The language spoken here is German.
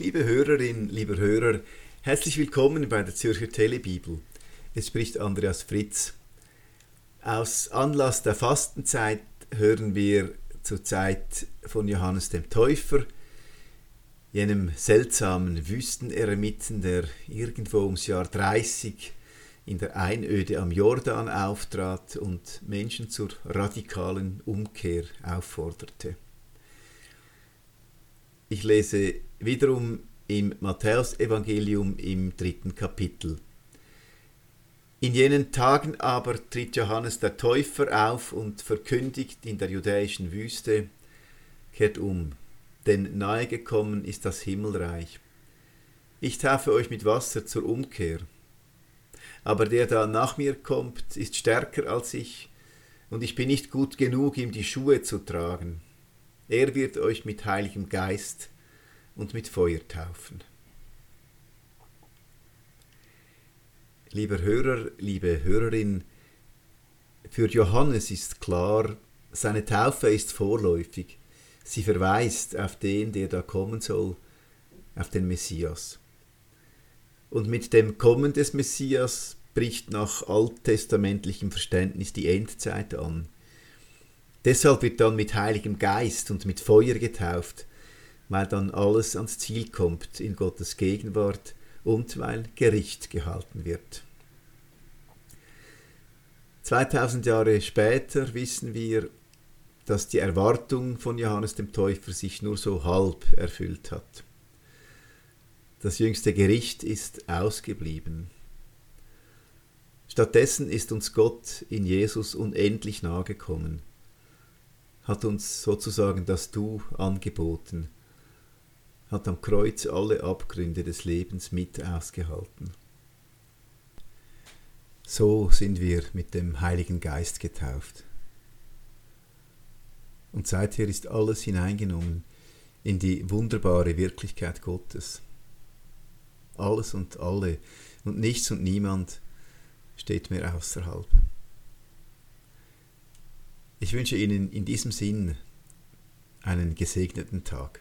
Liebe Hörerin, lieber Hörer, herzlich willkommen bei der Zürcher Telebibel. Es spricht Andreas Fritz. Aus Anlass der Fastenzeit hören wir zur Zeit von Johannes dem Täufer, jenem seltsamen Wüsteneremiten, der irgendwo ums Jahr 30 in der Einöde am Jordan auftrat und Menschen zur radikalen Umkehr aufforderte. Ich lese wiederum im Matthäusevangelium im dritten Kapitel. In jenen Tagen aber tritt Johannes der Täufer auf und verkündigt in der judäischen Wüste, kehrt um, denn nahe gekommen ist das Himmelreich. Ich taufe euch mit Wasser zur Umkehr. Aber der da nach mir kommt, ist stärker als ich, und ich bin nicht gut genug, ihm die Schuhe zu tragen. Er wird euch mit Heiligem Geist und mit Feuer taufen. Lieber Hörer, liebe Hörerin, für Johannes ist klar, seine Taufe ist vorläufig. Sie verweist auf den, der da kommen soll, auf den Messias. Und mit dem Kommen des Messias bricht nach alttestamentlichem Verständnis die Endzeit an. Deshalb wird dann mit Heiligem Geist und mit Feuer getauft, weil dann alles ans Ziel kommt in Gottes Gegenwart und weil Gericht gehalten wird. 2000 Jahre später wissen wir, dass die Erwartung von Johannes dem Täufer sich nur so halb erfüllt hat. Das jüngste Gericht ist ausgeblieben. Stattdessen ist uns Gott in Jesus unendlich nahe gekommen hat uns sozusagen das Du angeboten, hat am Kreuz alle Abgründe des Lebens mit ausgehalten. So sind wir mit dem Heiligen Geist getauft. Und seither ist alles hineingenommen in die wunderbare Wirklichkeit Gottes. Alles und alle und nichts und niemand steht mehr außerhalb. Ich wünsche Ihnen in diesem Sinn einen gesegneten Tag.